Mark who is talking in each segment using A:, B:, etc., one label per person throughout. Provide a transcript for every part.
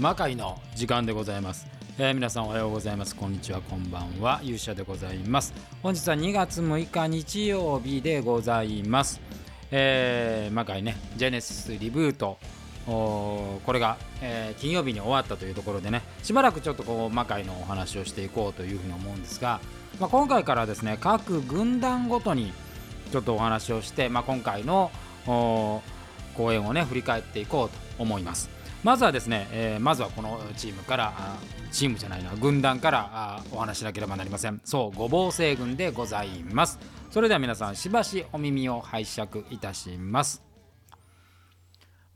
A: 魔界の時間でございます、えー皆さんおはようございます。こんにちはこんばんは。勇者でございます。本日は2月6日日曜日でございます、えー魔界ねジェネシスリブート。ーこれが、えー金曜日に終わったというところでね。しばらくちょっとこう魔界のお話をしていこうというふうに思うんですが、まあ、今回からですね各軍団ごとにちょっとお話をして、まあ、今回の公演をね振り返っていこうと思います。まずはですね、えーまずはこのチームからチームじゃないな軍団からお話しなければなりません。そうごぼう星軍でございます。それでは皆さんしばしお耳を拝借いたします。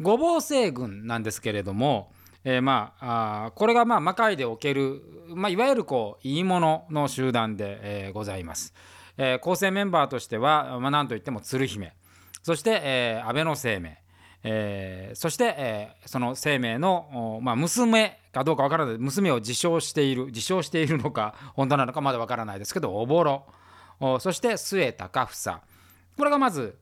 A: ごぼう星軍なんですけれども、えーまああこれがまあ魔界でおける、まあ、いわゆるこういいものの集団で、えーございます、えー構成メンバーとしては、まあ、なんといっても鶴姫。そして、えー安倍の生命えーそして、えーその生命の、まあ、娘かどうかわからない。娘を自称している自称しているのか本当なのかまだわからないですけどおぼろ。そして末高房。これがまず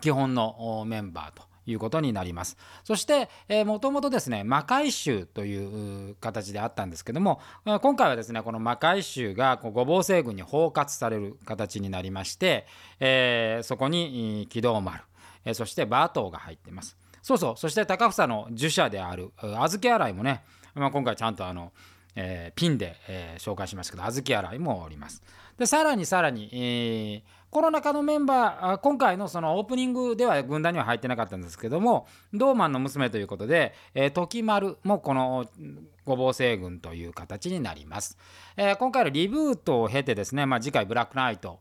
A: 基本のメンバーということになります。そしてもともとですね魔界衆という形であったんですけども今回はですねこの魔界衆がこう五芒星軍に包括される形になりまして、えーそこにいー軌道丸えそしてバートーが入ってます。そうそう。そして高房の従者であるう小豆洗いもね、まあ、今回ちゃんとあの、えーピンで、えー紹介しましたけど小豆洗いもおります。でさらにさらに、えーこの中のメンバー今回のそのオープニングでは軍団には入ってなかったんですけどもドーマンの娘ということで、えー時丸もこのごぼう星軍という形になります、え今回のリブートを経てですね、まあ、次回ブラックナイト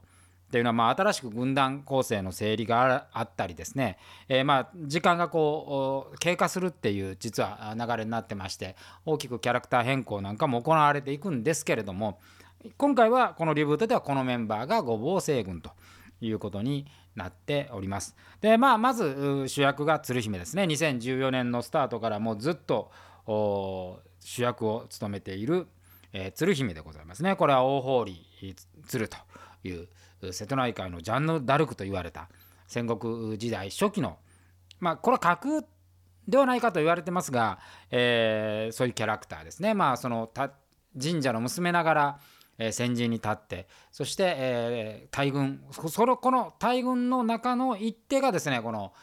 A: っていうのはまあ新しく軍団構成の整理があったりですね、えーまあ時間がこう経過するっていう実は流れになってまして大きくキャラクター変更なんかも行われていくんですけれども今回はこのリブートではこのメンバーがごぼう星軍ということになっております。でまあまず主役が鶴姫ですね2014年のスタートからもうずっと主役を務めている、えー鶴姫でございますね。これは大堀鶴という瀬戸内海のジャンヌ・ダルクと言われた戦国時代初期のまあこれは架空ではないかと言われてますが、えーそういうキャラクターですね。まあその神社の娘ながら、えー先陣に立ってそして、えー大軍そそのこの大軍の中の一手がですねこの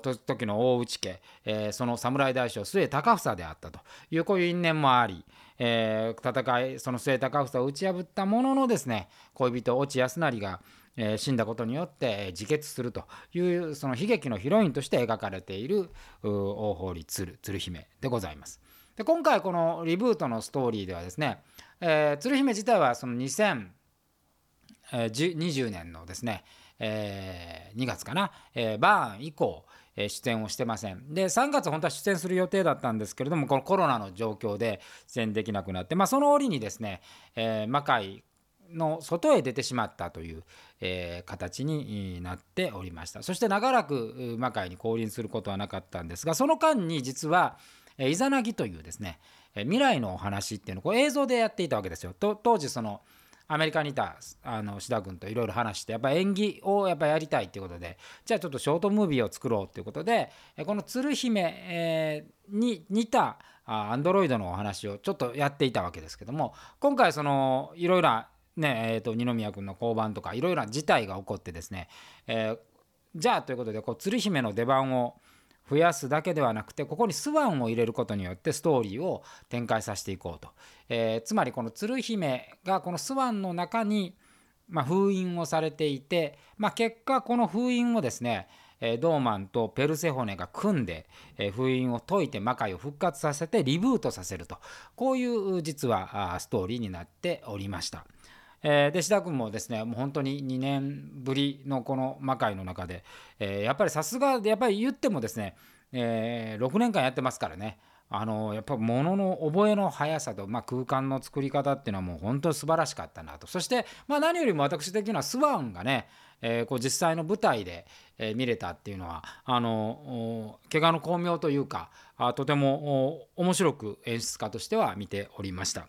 A: 時の大内家、えーその侍大将末高房であったというこういう因縁もあり、えー戦いその末高房を打ち破ったもののですね恋人越智康成が、えー死んだことによって自決するというその悲劇のヒロインとして描かれている大堀鶴鶴姫でございます。で今回このリブートのストーリーではですね、えー鶴姫自体はその2020年のですね、えー2月かな、えーバーン以降、えー出演をしてません。で3月本当は出演する予定だったんですけれどもこのコロナの状況で出演できなくなって、まあ、その折にですね、えー魔界の外へ出てしまったという、えー形になっておりました。そして長らく魔界に降臨することはなかったんですがその間に実はえーイザナギというですね、未来のお話っていうのをこう映像でやっていたわけですよ。と当時そのアメリカにいたあの志田君といろいろ話してやっぱ演技をやっぱやりたいっていうことでじゃあちょっとショートムービーを作ろうっていうことでこの鶴姫、に似たアンドロイドのお話をちょっとやっていたわけですけども今回そのいろいろなねえー、と二宮君の降板とかいろいろな事態が起こってですね、えーじゃあということでこう鶴姫の出番を増やすだけではなくてここにスワンを入れることによってストーリーを展開させていこうと、えーつまりこの鶴姫がこのスワンの中に、まあ、封印をされていて、まあ、結果この封印をですねえードーマンとペルセホネが組んで、えー封印を解いて魔界を復活させてリブートさせるとこういう実はストーリーになっておりました。えーで志田君もですねもう本当に2年ぶりのこの魔界の中で、えーやっぱりさすがでやっぱり言ってもですね、えー6年間やってますからねあのやっぱ物の覚えの速さと、まあ、空間の作り方っていうのはもう本当に素晴らしかったなとそして、まあ、何よりも私的にはスワンがね、えーこう実際の舞台で、えー見れたっていうのはあの怪我の巧妙というかあとても面白く演出家としては見ておりました。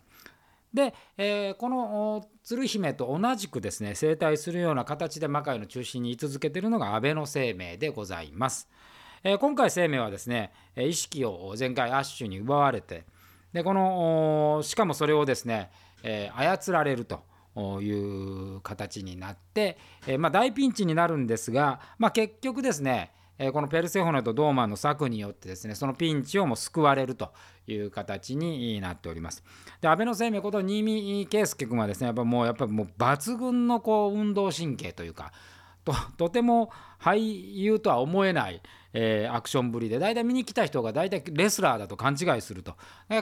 A: で、えーこの鶴姫と同じくですね整体するような形で魔界の中心に居続けているのが安倍の生命でございます。えー、今回生命はですね意識を前回アッシュに奪われてでこのしかもそれをですね、えー、操られると。いう形になって、え、まあ、大ピンチになるんですが、まあ、結局ですね、え、このペルセフォネとドーマンの策によってですねそのピンチをも救われるという形になっております。で安倍の生命こと新見圭介君はですねやっぱもうやっぱもう抜群のこう運動神経というかととても俳優とは思えない、えー、アクションぶりで大体見に来た人が大体レスラーだと勘違いすると。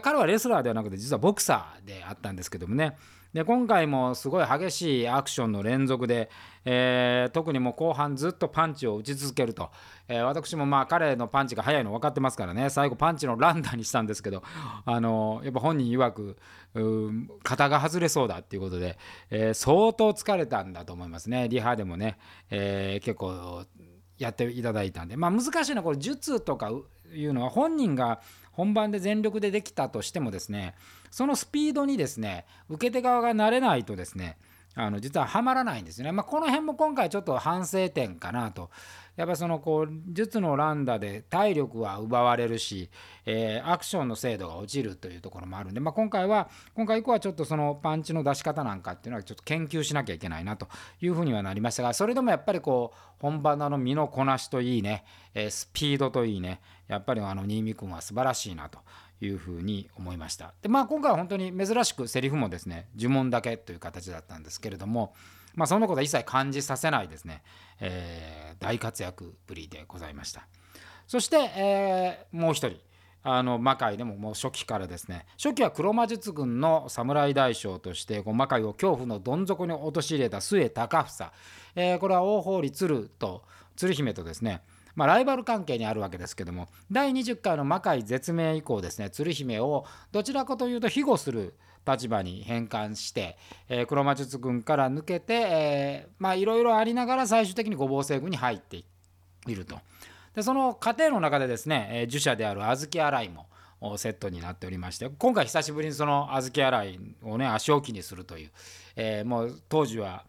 A: 彼はレスラーではなくて実はボクサーであったんですけどもね。で今回もすごい激しいアクションの連続で、えー、特にもう後半ずっとパンチを打ち続けると、えー、私もまあ彼のパンチが速いの分かってますからね。最後パンチのランダーにしたんですけどあのやっぱ本人曰く肩が外れそうだっていうことで、え、相当疲れたんだと思いますね。リハでもね、え結構やっていただいたんで。まあ難しいのはこれ術とかいうのは本人が本番で全力でできたとしてもですねそのスピードにですね受け手側が慣れないとですねあの実ははまらないんですね。まあ、この辺も今回ちょっと反省点かなと。やっぱそのこう術の乱打で体力は奪われるし、えー、アクションの精度が落ちるというところもあるんで、まあ、今回は今回以降はちょっとそのパンチの出し方なんかっていうのはちょっと研究しなきゃいけないなというふうにはなりましたがそれでもやっぱりこう本番の身のこなしといいね、えー、スピードといいねやっぱりあの新見君は素晴らしいなというふうに思いました。でまあ今回は本当に珍しくセリフもですね呪文だけという形だったんですけれどもまあそんなことは一切感じさせないですね、えー、大活躍ぶりでございました。そして、えー、もう一人あの魔界でももう初期からですね初期は黒魔術軍の侍大将としてこう魔界を恐怖のどん底に陥れた末高房、えー、これは大法律鶴と鶴姫とですねまあ、ライバル関係にあるわけですけども第20回の魔界絶命以降ですね鶴姫をどちらかというと庇護する立場に変換して、えー、黒魔術軍から抜けて、えー、まあいろいろありながら最終的に五芒星軍に入っていると。でその過程の中でですね、えー、儒者である小豆洗いもセットになっておりまして今回久しぶりにその小豆洗いをね足置きにするという、えー、もう当時は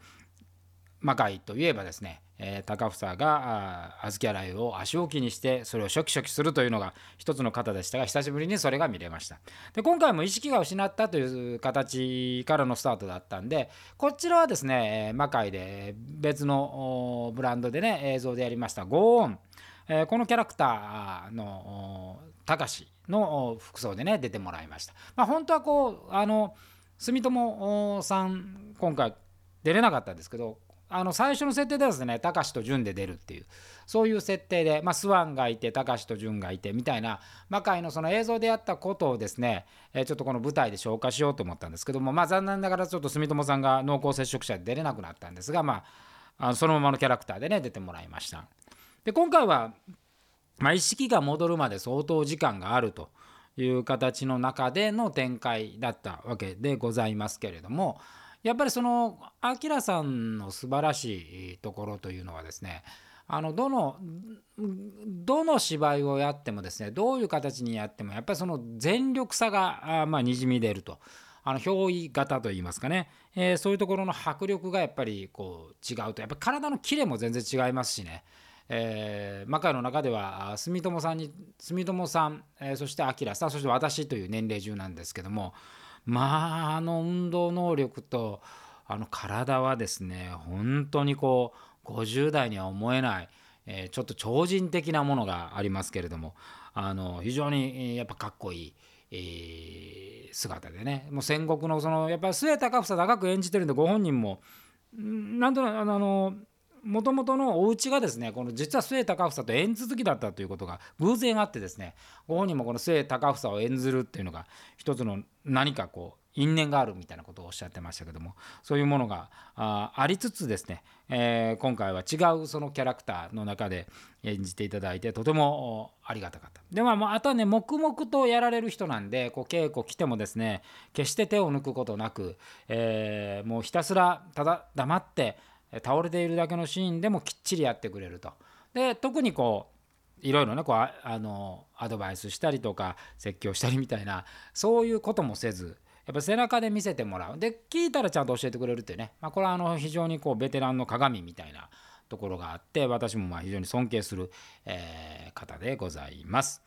A: 魔界といえばですねえー、高房が小豆洗いを足置きにしてそれをショキショキするというのが一つの方でしたが久しぶりにそれが見れました。で今回も意識が失ったという形からのスタートだったんでこちらはですね魔界で別のブランドでね映像でやりましたゴーン、えー、このキャラクターの高志の服装でね出てもらいました、まあ、本当はこうあの住友さん今回出れなかったんですけどあの最初の設定ではですねたかしと潤で出るっていうそういう設定で、まあ、スワンがいてたかしと潤がいてみたいな魔界のその映像でやったことをですね、え、ちょっとこの舞台で消化しようと思ったんですけども、まあ、残念ながらちょっと住友さんが濃厚接触者で出れなくなったんですが、まあ、のそのままのキャラクターでね出てもらいました。で今回は、まあ、意識が戻るまで相当時間があるという形の中での展開だったわけでございますけれどもやっぱりそのアキラさんの素晴らしいところというのはですねあのどのどの芝居をやってもですねどういう形にやってもやっぱりその全力さがまあにじみ出ると。あの憑依型といいますかね、えー、そういうところの迫力がやっぱりこう違うと。やっぱ体のキレも全然違いますしね、えー、魔界の中では住友さんに住友さん、えー、そして明さんそして私という年齢中なんですけどもまああの運動能力とあの体はですね本当にこう50代には思えない、えー、ちょっと超人的なものがありますけれどもあの非常にやっぱかっこいい。えー、姿でねもう戦国のそのやっぱり末高房高く演じてるんでご本人もなんとなくあのもともとのお家がですねこの実は末高房と縁続きだったということが偶然あってですねご本人もこの末高房を演ずるっていうのが一つの何かこう因縁があるみたいなことをおっしゃってましたけどもそういうものがあありつつですね、えー、今回は違うそのキャラクターの中で演じていただいてとてもありがたかった。でまああとはね黙々とやられる人なんでこう稽古来てもですね決して手を抜くことなく、えー、もうひたすらただ黙って倒れているだけのシーンでもきっちりやってくれると。で特にこういろいろねこうあのアドバイスしたりとか説教したりみたいなそういうこともせずやっぱ背中で見せてもらうで聞いたらちゃんと教えてくれるっていうね、まあ、これはあの非常にこうベテランの鏡みたいなところがあって私もまあ非常に尊敬する、えー、方でございます。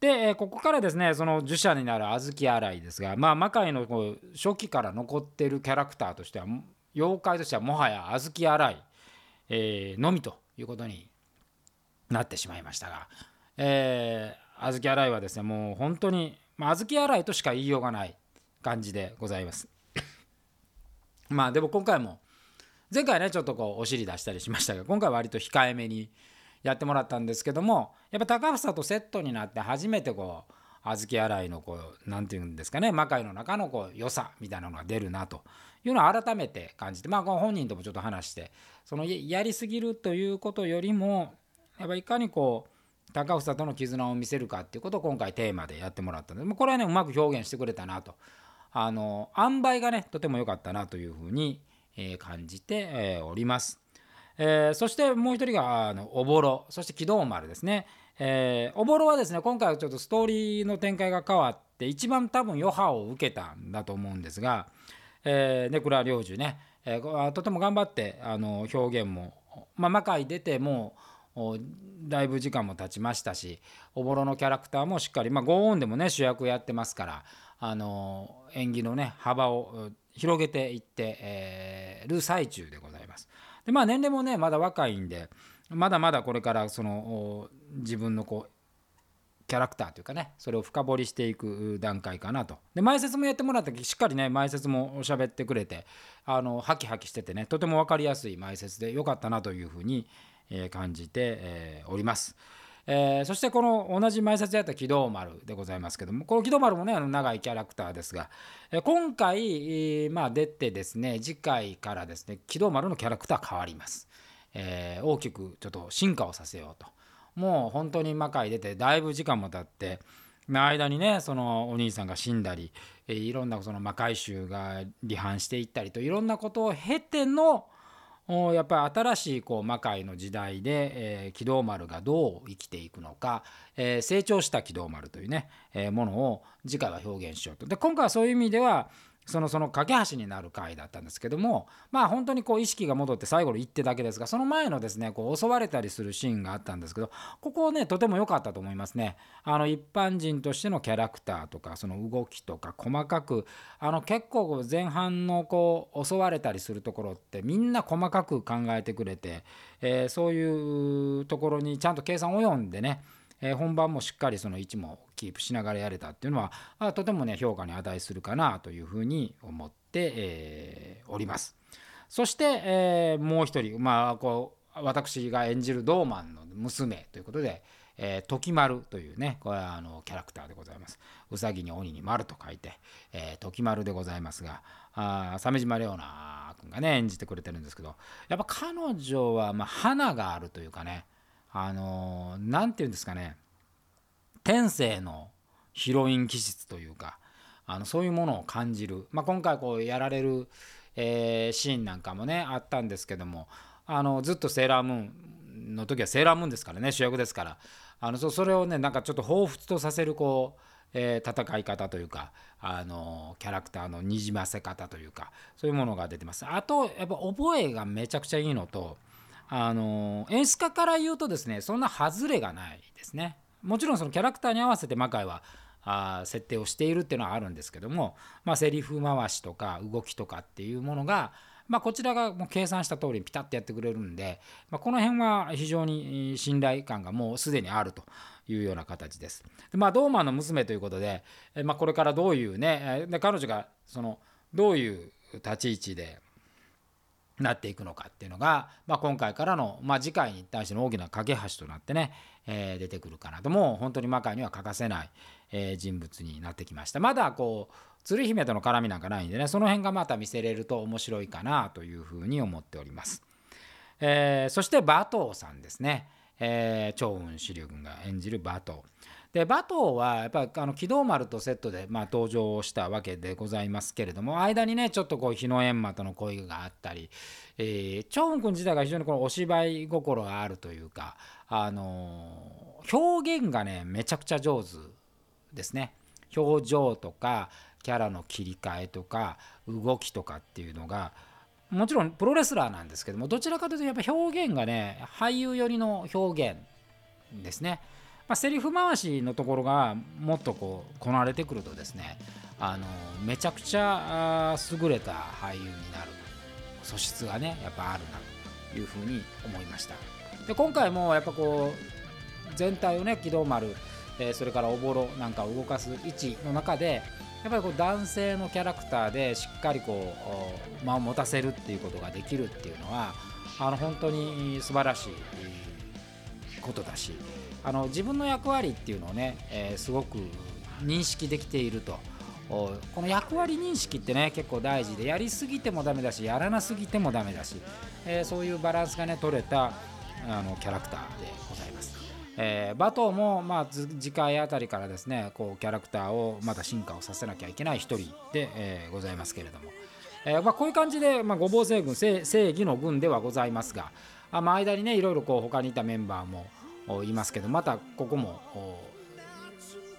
A: でここからですねその儒者になる小豆洗いですがまあ魔界のこう初期から残ってるキャラクターとしては妖怪としてはもはや小豆洗い、えー、のみということになってしまいましたが、えー、小豆洗いはですねもう本当に、まあ、小豆洗いとしか言いようがない感じでございます。まあでも今回も前回ねちょっとこうお尻出したりしましたが今回は割と控えめにやってもらったんですけどもやっぱ高房とセットになって初めてこう小豆洗いのこう何て言うんですかね魔界の中のこう良さみたいなのが出るなというのを改めて感じてまあ本人ともちょっと話してそのやりすぎるということよりもやっぱいかにこう高房との絆を見せるかっていうことを今回テーマでやってもらったのでこれはねうまく表現してくれたなとあの塩梅がねとても良かったなというふうに感じて、おります。え、そしてもう一人があのおぼろそして機動丸ですね、えー、おぼろはですね今回はちょっとストーリーの展開が変わって一番多分余波を受けたんだと思うんですが、えー、ネクラ領主ね、えー、とても頑張ってあの表現も、まあ、魔界出てもだいぶ時間も経ちましたしおぼろのキャラクターもしっかり、まあ、ゴーンでもね主役やってますからあの演技のね幅を広げていって、えー、る最中でございます。でまあ年齢もねまだ若いんでまだまだこれからその自分のこうキャラクターというかねそれを深掘りしていく段階かなとで前説もやってもらった時しっかりね前説も喋ってくれてあのハキハキしててねとても分かりやすい前説で良かったなというふうに感じて、おります。えー、そしてこの同じ前説やった機動丸でございますけどもこの機動丸もねあの長いキャラクターですが、えー、今回、えー、まあ、出てですね次回からですね機動丸のキャラクター変わります、え大きくちょっと進化をさせようともう本当に魔界出てだいぶ時間も経って間にねそのお兄さんが死んだり、えいろんなその魔界衆が離反していったりといろんなことを経てのやっぱり新しいこう魔界の時代で、えー、軌道丸がどう生きていくのか、えー、成長した軌道丸というね、えー、ものを次回は表現しようと。で今回はそういう意味ではそのその架け橋になる回だったんですけどもまあ本当にこう意識が戻って最後の一手だけですがその前のですねこう襲われたりするシーンがあったんですけどここねとても良かったと思いますね。あの一般人としてのキャラクターとかその動きとか細かくあの結構前半のこう襲われたりするところってみんな細かく考えてくれて、えー、そういうところにちゃんと計算を読んでねえ、本番もしっかりその位置もキープしながらやれたっていうのはあとてもね評価に値するかなというふうに思って、えー、おります。そして、えー、もう一人まあこう私が演じるドーマンの娘ということで、えー、時丸というねこれはあのキャラクターでございます。うさぎに鬼に丸と書いて、えー、時丸でございますがあ鮫島レオナ君がね演じてくれてるんですけどやっぱ彼女はまあ花があるというかねあの何て言うんですかね天性のヒロイン気質というかあのそういうものを感じる、まあ、今回こうやられる、えー、シーンなんかもねあったんですけどもあのずっとセーラームーンの時はセーラームーンですからね主役ですから。あのそそれをねなんかちょっと彷彿とさせるこう、えー、戦い方というかあのキャラクターのにじませ方というかそういうものが出てます。あとやっぱ覚えがめちゃくちゃいいのとあの演出家から言うとですねそんな外れがないですね。もちろんそのキャラクターに合わせて魔界はあ設定をしているっていうのはあるんですけども、まあ、セリフ回しとか動きとかっていうものが、まあ、こちらがもう計算した通りにピタッとやってくれるんで、まあ、この辺は非常に信頼感がもうすでにあるというような形です。でまあ、ドーマンの娘ということで、まあ、これからどういうねで彼女がそのどういう立ち位置でなっていくのかっていうのが、まあ、今回からの、まあ、次回に対しての大きな架け橋となってね、えー、出てくるかなと。もう本当に魔界には欠かせない、えー、人物になってきました。まだこう鶴姫との絡みなんかないんでねその辺がまた見せれると面白いかなというふうに思っております、えー、そして馬頭さんですね、えー、長雲志龍君が演じる馬頭。で馬頭はやっぱあの機動丸とセットでまあ登場したわけでございますけれども間にねちょっとこう日の閻魔との恋があったり、えー、チョン君自体が非常にこのお芝居心があるというか、あのー、表現がねめちゃくちゃ上手ですね。表情とかキャラの切り替えとか動きとかっていうのがもちろんプロレスラーなんですけどもどちらかというとやっぱ表現がね俳優寄りの表現ですね、まあ、セリフ回しのところがもっとこうこなれてくるとですねあのめちゃくちゃ優れた俳優になる。素質がねやっぱあるなというふうに思いました。で今回もやっぱこう全体をね軌道丸、えー、それからおぼろなんかを動かす位置の中でやっぱりこう男性のキャラクターでしっかりこう間を持たせるっていうことができるっていうのはあの本当に素晴らしいことだしあの自分の役割っていうのをね、えー、すごく認識できているとこの役割認識ってね結構大事でやりすぎてもダメだしやらなすぎてもダメだし、えー、そういうバランスがね取れたあのキャラクターでございます。えー、バトーも、まあ、次回あたりからですねこうキャラクターをまた進化をさせなきゃいけない一人で、えー、ございますけれども、えーまあ、こういう感じで、まあ、ごぼう星軍正義の軍ではございますがあ、まあ、間にねいろいろこう他にいたメンバーもいますけどまたここも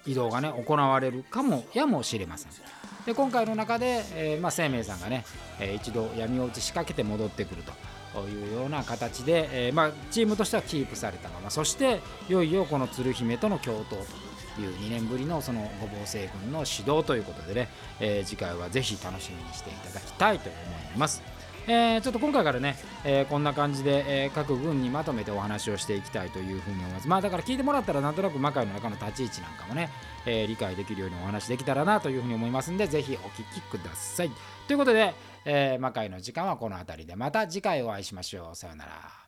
A: 移動がね行われるかもやもしれません。で今回の中で、えーまあ、生命さんがね、えー、一度闇落ち仕掛けて戻ってくると。いうような形で、えー、まあ、チームとしてはキープされたままそしていよいよこの鶴姫との共闘という2年ぶりのそのごぼう星軍の指導ということでね、え、次回はぜひ楽しみにしていただきたいと思います。えー、ちょっと今回からね、えー、こんな感じで、えー、各軍にまとめてお話をしていきたいというふうに思います。まあだから聞いてもらったらなんとなく魔界の中の立ち位置なんかもね、え理解できるようにお話できたらなというふうに思いますんで、ぜひお聞きください。ということで、え魔界の時間はこの辺りでまた次回お会いしましょう。さようなら。